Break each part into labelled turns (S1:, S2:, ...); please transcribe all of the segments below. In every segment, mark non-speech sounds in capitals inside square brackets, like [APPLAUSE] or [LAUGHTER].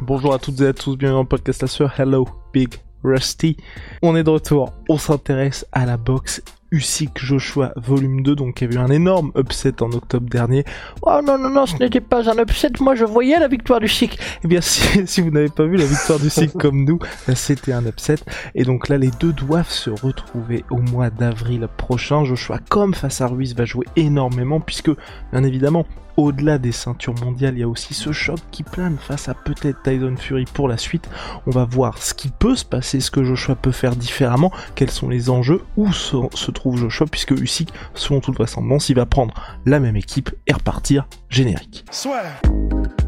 S1: Bonjour à toutes et à tous, bienvenue dans le podcast La Sueur. Hello, Big Rusty. On est de retour, on s'intéresse à la boxe Usyk Joshua volume 2 donc il y a eu un énorme upset en octobre dernier.
S2: Oh non non non ce n'était pas un upset, moi je voyais la victoire du Sikh.
S1: Eh bien [LAUGHS] si, si vous n'avez pas vu la victoire du Sikh [LAUGHS] comme nous, c'était un upset et donc là les deux doivent se retrouver au mois d'avril prochain. Joshua comme face à Ruiz va jouer énormément puisque bien évidemment au-delà des ceintures mondiales, il y a aussi ce choc qui plane face à peut-être Tyson Fury pour la suite. On va voir ce qui peut se passer, ce que Joshua peut faire différemment, quels sont les enjeux, où se, trouve Joshua, puisque Usyk, selon toute vraisemblance, il va prendre la même équipe et repartir générique. donc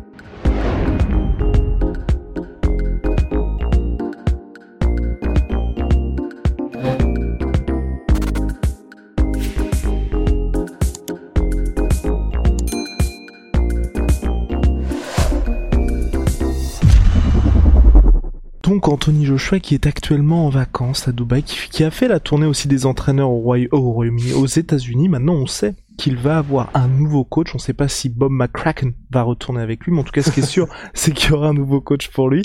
S1: Anthony Joshua qui est actuellement en vacances à Dubaï, qui, a fait la tournée aussi des entraîneurs au, Royaume-Uni, aux États-Unis. Maintenant, on sait qu'il va avoir un nouveau coach. On ne sait pas si Bob McCracken va retourner avec lui, mais en tout cas, ce qui est sûr, [LAUGHS] c'est qu'il y aura un nouveau coach pour lui.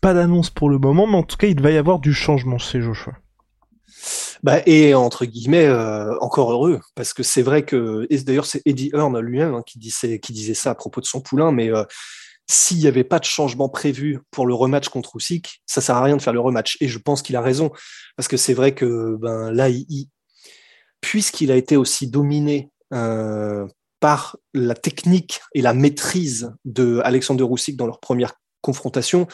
S1: Pas d'annonce pour le moment, mais en tout cas, il va y avoir du changement chez Joshua.
S3: Bah, et entre guillemets, euh, encore heureux, parce que c'est vrai que, d'ailleurs c'est Eddie Hearn lui-même hein, qui, disait, qui disait ça à propos de son poulain, mais euh, s'il n'y avait pas de changement prévu pour le rematch contre Usyk, ça sert à rien de faire le rematch. Et je pense qu'il a raison, parce que c'est vrai que ben, là, puisqu'il a été aussi dominé euh, par la technique et la maîtrise de Alexander Usyk dans leur première confrontation,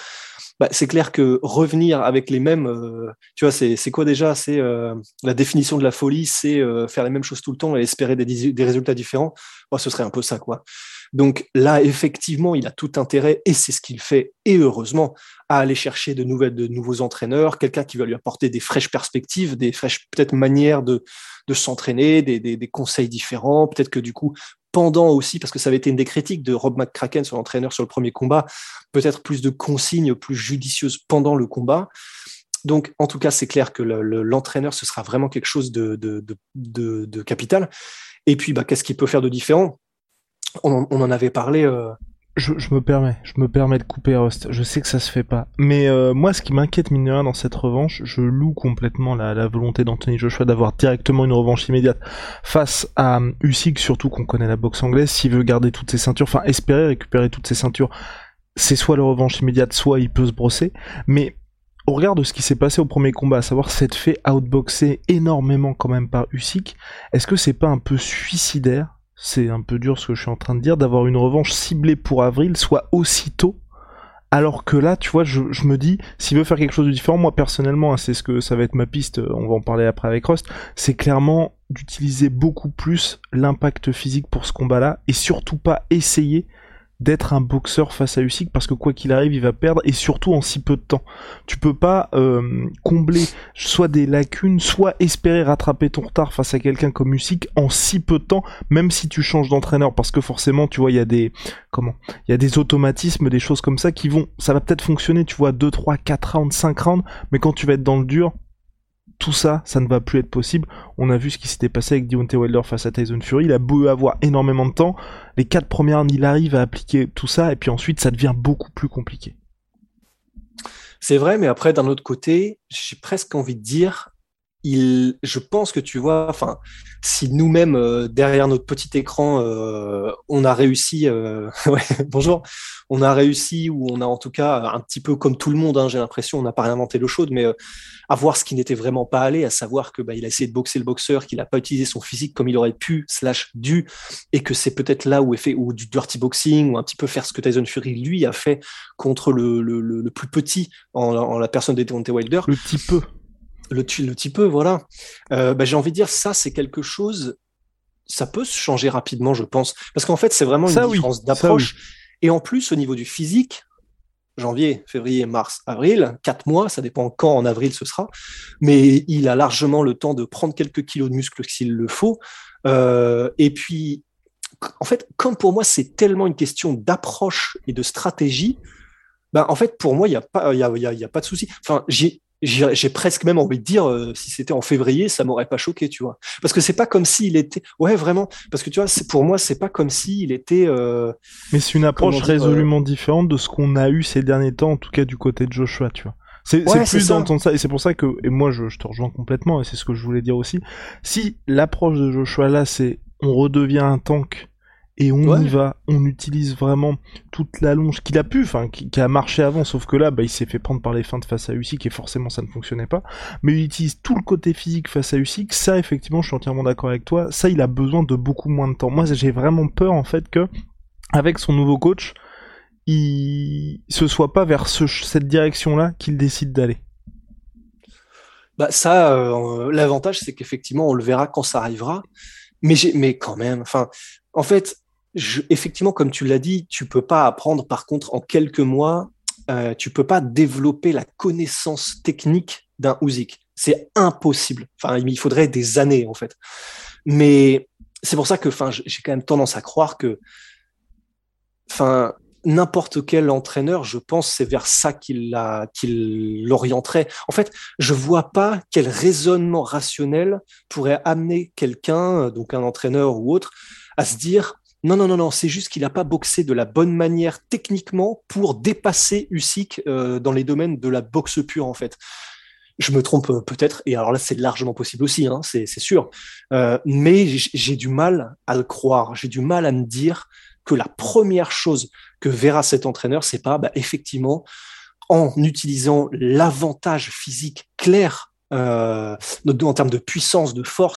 S3: bah, c'est clair que revenir avec les mêmes, euh, tu vois, c'est quoi déjà? C'est euh, la définition de la folie, c'est faire les mêmes choses tout le temps et espérer des, résultats différents. ce serait un peu ça, quoi. Donc là, effectivement, il a tout intérêt, et c'est ce qu'il fait, et heureusement, à aller chercher de, nouvelles, de nouveaux entraîneurs, quelqu'un qui va lui apporter des fraîches perspectives, des fraîches peut-être manières de, s'entraîner, des, conseils différents, peut-être que du coup, pendant aussi, parce que ça avait été une des critiques de Rob McCracken, son entraîneur sur le premier combat, peut-être plus de consignes plus judicieuses pendant le combat. Donc, en tout cas, c'est clair que l'entraîneur, ce sera vraiment quelque chose de, de, de, capital. Et puis, bah, qu'est-ce qu'il peut faire de différent? On, en avait parlé. Euh,
S1: je, me permets, je me permets de couper Rust. Je sais que ça se fait pas, mais euh, moi, ce qui m'inquiète mine dans cette revanche, je loue complètement la, volonté d'Anthony Joshua d'avoir directement une revanche immédiate face à euh, Usyk, surtout qu'on connaît la boxe anglaise. S'il veut garder toutes ses ceintures, enfin espérer récupérer toutes ses ceintures, c'est soit la revanche immédiate, soit il peut se brosser. Mais au regard de ce qui s'est passé au premier combat, à savoir s'être fait outboxer énormément quand même par Usyk, est-ce que c'est pas un peu suicidaire c'est un peu dur ce que je suis en train de dire, d'avoir une revanche ciblée pour avril, soit aussitôt. Alors que là, tu vois, je, me dis, s'il veut faire quelque chose de différent, moi personnellement, hein, c'est ce que ça va être ma piste, on va en parler après avec Rust, c'est clairement d'utiliser beaucoup plus l'impact physique pour ce combat-là, et surtout pas essayer d'être un boxeur face à Usyk parce que quoi qu'il arrive il va perdre et surtout en si peu de temps. Tu peux pas euh, combler soit des lacunes, soit espérer rattraper ton retard face à quelqu'un comme Usyk en si peu de temps, même si tu changes d'entraîneur parce que forcément tu vois il y a des comment il y a des automatismes, des choses comme ça qui vont ça va peut-être fonctionner, tu vois 2 3 4 rounds, 5 rounds, mais quand tu vas être dans le dur, tout ça, ça ne va plus être possible. On a vu ce qui s'était passé avec Deontay Wilder face à Tyson Fury. Il a beau avoir énormément de temps. Les quatre premières, il arrive à appliquer tout ça, et puis ensuite, ça devient beaucoup plus compliqué.
S3: C'est vrai, mais après, d'un autre côté, j'ai presque envie de dire, je pense que tu vois, enfin, si nous-mêmes euh, derrière notre petit écran, euh, on a réussi, euh, [LAUGHS] bonjour, on a réussi ou on a en tout cas un petit peu comme tout le monde, hein, j'ai l'impression, on n'a pas réinventé l'eau chaude, mais à voir ce qui n'était vraiment pas allé, à savoir que bah, il a essayé de boxer le boxeur, qu'il n'a pas utilisé son physique comme il aurait pu slash dû, et que c'est peut-être là où est fait ou du dirty boxing ou un petit peu faire ce que Tyson Fury lui a fait contre le, le, le, plus petit en, la personne de Deontay Wilder.
S1: Le petit peu
S3: le, le petit peu, voilà. Euh, bah, j'ai envie de dire, ça, c'est quelque chose ça peut se changer rapidement, je pense. Parce qu'en fait, c'est vraiment une
S1: Ça,
S3: différence d'approche. Et en plus, au niveau du physique, janvier, février, mars, avril, quatre mois, ça dépend quand en avril ce sera, mais il a largement le temps de prendre quelques kilos de muscles s'il le faut. Euh, et puis, en fait, comme pour moi, c'est tellement une question d'approche et de stratégie, ben, en fait, pour moi, il n'y a, pas- y a, il y a- y a pas de souci. Enfin, j'ai j'ai presque même envie de dire, euh, si c'était en février, ça m'aurait pas choqué, tu vois. Parce que c'est pas comme s'il était. Ouais, vraiment. Parce que tu vois, pour moi, c'est pas comme s'il était. euh,
S1: Mais c'est une approche
S3: euh,
S1: résolument différente de ce qu'on a eu ces derniers temps, en tout cas du côté de Joshua, tu vois. C'est
S3: Ouais,
S1: plus d'entendre ça, et c'est pour ça que, et moi je, je te rejoins complètement, et c'est ce que je voulais dire aussi. Si l'approche de Joshua là, c'est on redevient un tank et on
S3: Ouais.
S1: y va, on utilise vraiment toute la longe qu'il a pu, enfin qui, qui a marché avant, sauf que là, bah, il s'est fait prendre par les feintes face à Usyk et forcément ça ne fonctionnait pas. Mais il utilise tout le côté physique face à Usyk, ça effectivement, je suis entièrement d'accord avec toi. Ça, il a besoin de beaucoup moins de temps. Moi, j'ai vraiment peur en fait que avec son nouveau coach, il ce soit pas vers ce- cette direction-là qu'il décide d'aller.
S3: Bah ça, euh, l'avantage, c'est qu'effectivement, on le verra quand ça arrivera. Mais, mais quand même, enfin, en fait, effectivement, comme tu l'as dit, tu peux pas apprendre. Par contre, en quelques mois, euh, tu peux pas développer la connaissance technique d'un Usyk. C'est impossible. Enfin, il faudrait des années, en fait. Mais c'est pour ça que, enfin, j'ai quand même tendance à croire que, enfin, n'importe quel entraîneur, je pense, c'est vers ça qu'il l'orienterait. En fait, je vois pas quel raisonnement rationnel pourrait amener quelqu'un, donc un entraîneur ou autre, à se dire non, non, non, non, c'est juste qu'il n'a pas boxé de la bonne manière techniquement pour dépasser Usyk euh, dans les domaines de la boxe pure, en fait. Je me trompe euh, peut-être, et alors là, c'est largement possible aussi, hein, c'est sûr. Euh, mais j'ai du mal à le croire. J'ai du mal à me dire que la première chose que verra cet entraîneur, c'est pas bah, effectivement en utilisant l'avantage physique clair en termes de puissance, de force.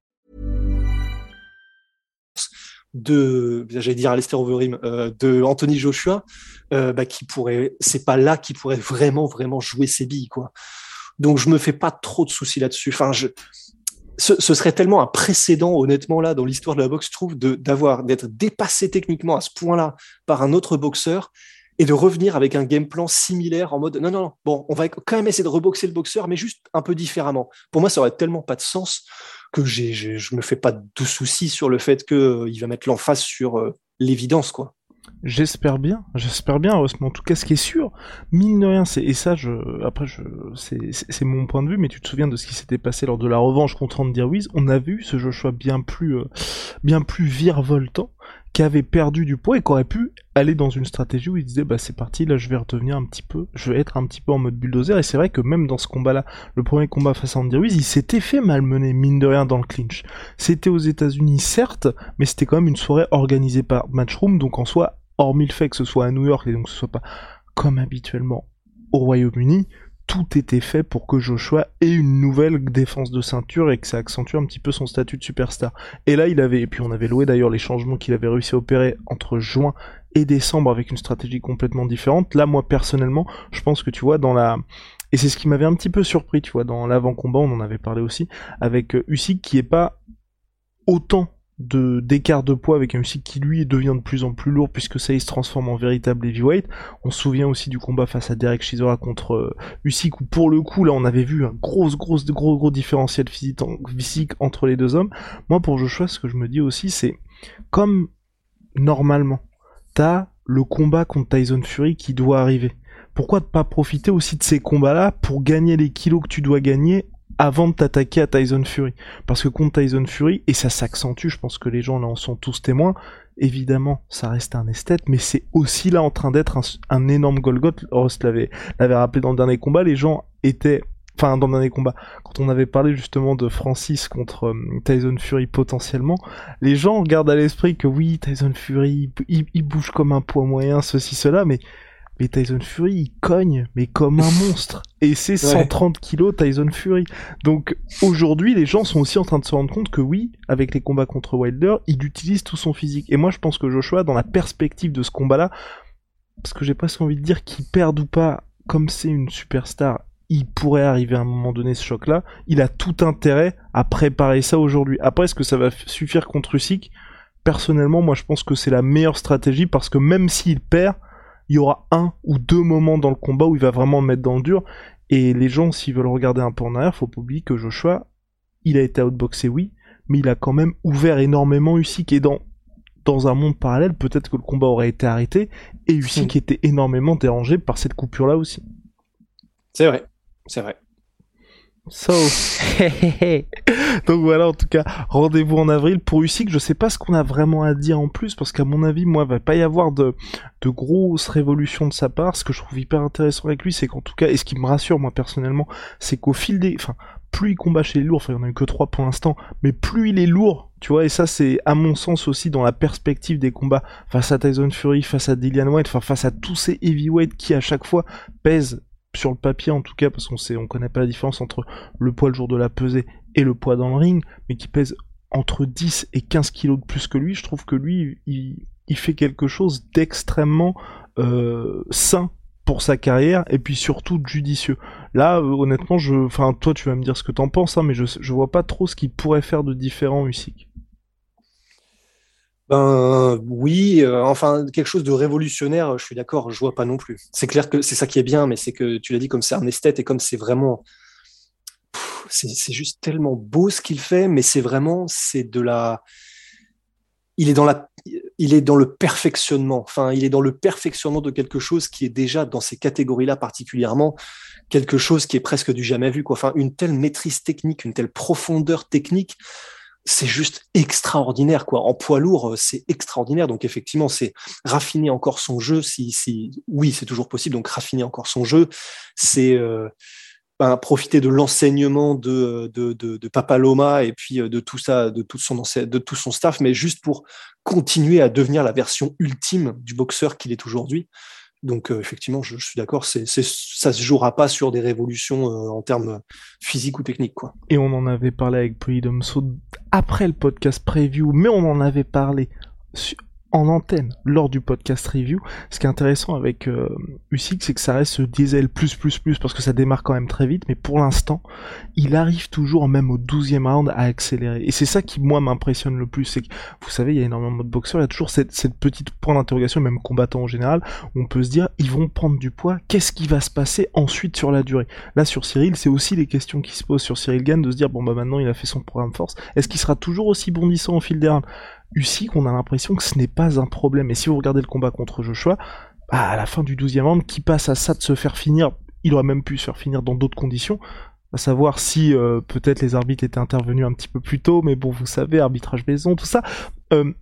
S3: De, j'allais dire Alistair Overeem, euh, de Anthony Joshua, euh, bah, qui pourrait, c'est pas là qui pourrait vraiment, vraiment jouer ses billes, quoi. Donc je me fais pas trop de soucis là-dessus. Enfin, je, ce, ce serait tellement un précédent, honnêtement, là, dans l'histoire de la boxe, je trouve, d'avoir, d'être dépassé techniquement à ce point-là par un autre boxeur et de revenir avec un game plan similaire en mode non, non, non, bon, on va quand même essayer de reboxer le boxeur, mais juste un peu différemment. Pour moi, ça aurait tellement pas de sens que j'ai, j'ai- je me fais pas de soucis sur le fait qu'il va mettre l'emphase sur euh, l'évidence, quoi.
S1: J'espère bien, j'espère bien, en tout cas, ce qui est sûr, mine de rien, c'est et ça, je, après, c'est c'est mon point de vue, mais tu te souviens de ce qui s'était passé lors de la revanche contre Andy Ruiz On a vu ce Joshua bien plus, euh, bien plus virevoltant, qui avait perdu du poids et qui aurait pu aller dans une stratégie où il disait, bah c'est parti, là, je vais redevenir un petit peu, je vais être un petit peu en mode bulldozer. Et c'est vrai que même dans ce combat-là, le premier combat face à Andy Ruiz, il s'était fait malmener, mine de rien, dans le clinch. C'était aux États-Unis, certes, mais c'était quand même une soirée organisée par Matchroom, donc en soi, hormis le fait que ce soit à New York et donc que ce soit pas comme habituellement au Royaume-Uni, tout était fait pour que Joshua ait une nouvelle défense de ceinture et que ça accentue un petit peu son statut de superstar. Et là, il avait, et puis on avait loué d'ailleurs les changements qu'il avait réussi à opérer entre juin et décembre avec une stratégie complètement différente. Là, moi personnellement, je pense que tu vois, dans la, et c'est ce qui m'avait un petit peu surpris, tu vois, dans l'avant-combat, on en avait parlé aussi, avec euh, Usyk qui est pas autant de d'écart de poids avec un Usyk qui lui devient de plus en plus lourd puisque ça il se transforme en véritable heavyweight. On se souvient aussi du combat face à Derek Chisora contre euh, Usyk où pour le coup là on avait vu un gros gros gros gros différentiel physique, physique entre les deux hommes. Moi pour Joshua ce que je me dis aussi c'est comme normalement t'as le combat contre Tyson Fury qui doit arriver. Pourquoi ne pas profiter aussi de ces combats-là pour gagner les kilos que tu dois gagner avant de t'attaquer à Tyson Fury Parce que contre Tyson Fury, et ça s'accentue, je pense que les gens là en sont tous témoins, évidemment ça reste un esthète, mais c'est aussi là en train d'être un, énorme Golgoth. L'avait l'avait rappelé dans le dernier combat, les gens étaient enfin dans le dernier combat, quand on avait parlé justement de Francis contre euh, Tyson Fury potentiellement, les gens gardent à l'esprit que oui, Tyson Fury, il, il, bouge comme un poids moyen, ceci, cela, mais mais Tyson Fury, il cogne, mais comme un [LAUGHS] monstre. Et c'est 130 kilos Tyson Fury. Donc aujourd'hui, les gens sont aussi en train de se rendre compte que oui, avec les combats contre Wilder, il utilise tout son physique. Et moi, je pense que Joshua, dans la perspective de ce combat-là, parce que j'ai presque envie de dire qu'il perde ou pas, comme c'est une superstar, il pourrait arriver à un moment donné ce choc-là. Il a tout intérêt à préparer ça aujourd'hui. Après, est-ce que ça va suffire contre Usyk? Personnellement, moi, je pense que c'est la meilleure stratégie parce que même s'il perd, il y aura un ou deux moments dans le combat où il va vraiment mettre dans le dur. Et les gens, s'ils veulent regarder un peu en arrière, faut pas oublier que Joshua, il a été outboxé, oui, mais il a quand même ouvert énormément Usyk. Et dans, dans un monde parallèle, peut-être que le combat aurait été arrêté, et Usyk hmm. était énormément dérangé par cette coupure-là aussi.
S3: C'est vrai, c'est vrai.
S1: So. [LAUGHS] Donc voilà, en tout cas, rendez-vous en avril pour Usyk. Je sais pas ce qu'on a vraiment à dire en plus, parce qu'à mon avis, moi, il va pas y avoir de, de grosses révolutions de sa part. Ce que je trouve hyper intéressant avec lui, c'est qu'en tout cas, et ce qui me rassure moi personnellement, c'est qu'au fil des, enfin, plus il combat chez les lourds, enfin il y en a eu que trois pour l'instant, mais plus il est lourd, tu vois, et ça c'est à mon sens aussi dans la perspective des combats face à Tyson Fury, face à Dillian White, enfin face à tous ces heavyweights qui à chaque fois pèsent sur le papier en tout cas, parce qu'on sait, on connaît pas la différence entre le poids le jour de la pesée et le poids dans le ring, mais qui pèse entre 10 et 15 kilos de plus que lui, je trouve que lui, il, fait quelque chose d'extrêmement euh, sain pour sa carrière et puis surtout judicieux. Là, euh, honnêtement, je, enfin, toi, tu vas me dire ce que t'en penses, hein, mais je, je vois pas trop ce qu'il pourrait faire de différent, Usyk.
S3: Ben oui, euh, enfin quelque chose de révolutionnaire, je suis d'accord, je vois pas non plus. C'est clair que c'est ça qui est bien, mais c'est que tu l'as dit comme c'est un esthète et comme c'est vraiment, c'est juste tellement beau ce qu'il fait, mais c'est vraiment c'est de la, il est dans la, il est dans le perfectionnement. Enfin, il est dans le perfectionnement de quelque chose qui est déjà dans ces catégories-là particulièrement quelque chose qui est presque du jamais vu. Enfin, une telle maîtrise technique, une telle profondeur technique c'est juste extraordinaire quoi. En poids lourd, euh, c'est extraordinaire. Donc effectivement, c'est raffiner encore son jeu. Si, si oui, c'est toujours possible. Donc raffiner encore son jeu, c'est euh, ben, profiter de l'enseignement de, de, de, de, Papaloma et puis euh, de tout ça, de tout son de tout son staff, mais juste pour continuer à devenir la version ultime du boxeur qu'il est aujourd'hui. Donc euh, effectivement, je, suis d'accord, c'est, c'est, ça se jouera pas sur des révolutions euh, en termes physiques ou techniques. Quoi.
S1: Et on en avait parlé avec Polydomso après le podcast preview, mais on en avait parlé en antenne lors du podcast review. Ce qui est intéressant avec euh, Usyk, c'est que ça reste ce diesel plus plus plus parce que ça démarre quand même très vite, mais pour l'instant, il arrive toujours même au 12e round à accélérer. Et c'est ça qui moi m'impressionne le plus, c'est que vous savez, il y a énormément de boxeurs, il y a toujours cette, petite point d'interrogation, même combattants en général, où on peut se dire ils vont prendre du poids, qu'est-ce qui va se passer ensuite sur la durée? Là sur Cyril, c'est aussi les questions qui se posent sur Cyril Gann de se dire bon bah maintenant il a fait son programme force, est-ce qu'il sera toujours aussi bondissant au fil des rounds? Usyk, on a l'impression que ce n'est pas un problème. Et si vous regardez le combat contre Joshua, bah, à la fin du 12e round, qui passe à ça de se faire finir, il aurait même pu se faire finir dans d'autres conditions, à savoir si euh, peut-être les arbitres étaient intervenus un petit peu plus tôt, mais bon, vous savez, arbitrage maison, tout ça. Euh,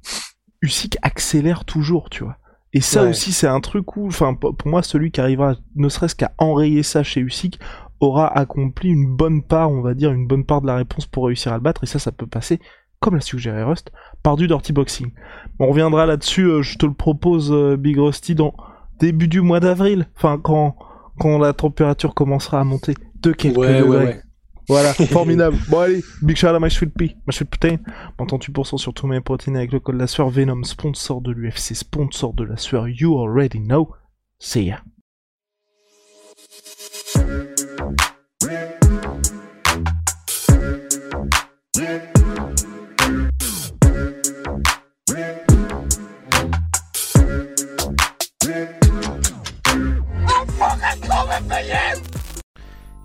S1: Usyk accélère toujours, tu vois. Et ça aussi, c'est un truc où, enfin, pour moi, celui qui arrivera, ne serait-ce qu'à enrayer ça chez Usyk, aura accompli une bonne part, on va dire, une bonne part de la réponse pour réussir à le battre. Et ça, ça peut passer comme l'a suggéré Rust, par du Dirty Boxing. on reviendra là-dessus, euh, je te le propose, euh, Big Rusty, dans début du mois d'avril, enfin quand, quand la température commencera à monter de quelques ouais, degrés. Ouais, Voilà, [LAUGHS] formidable. Bon allez, big shout à My Sweet Pea, My Sweet Protein. tu sur tous mes protéines avec le code la sueur Venom, sponsor de l'UFC, sponsor de la sueur, you already know. See ya.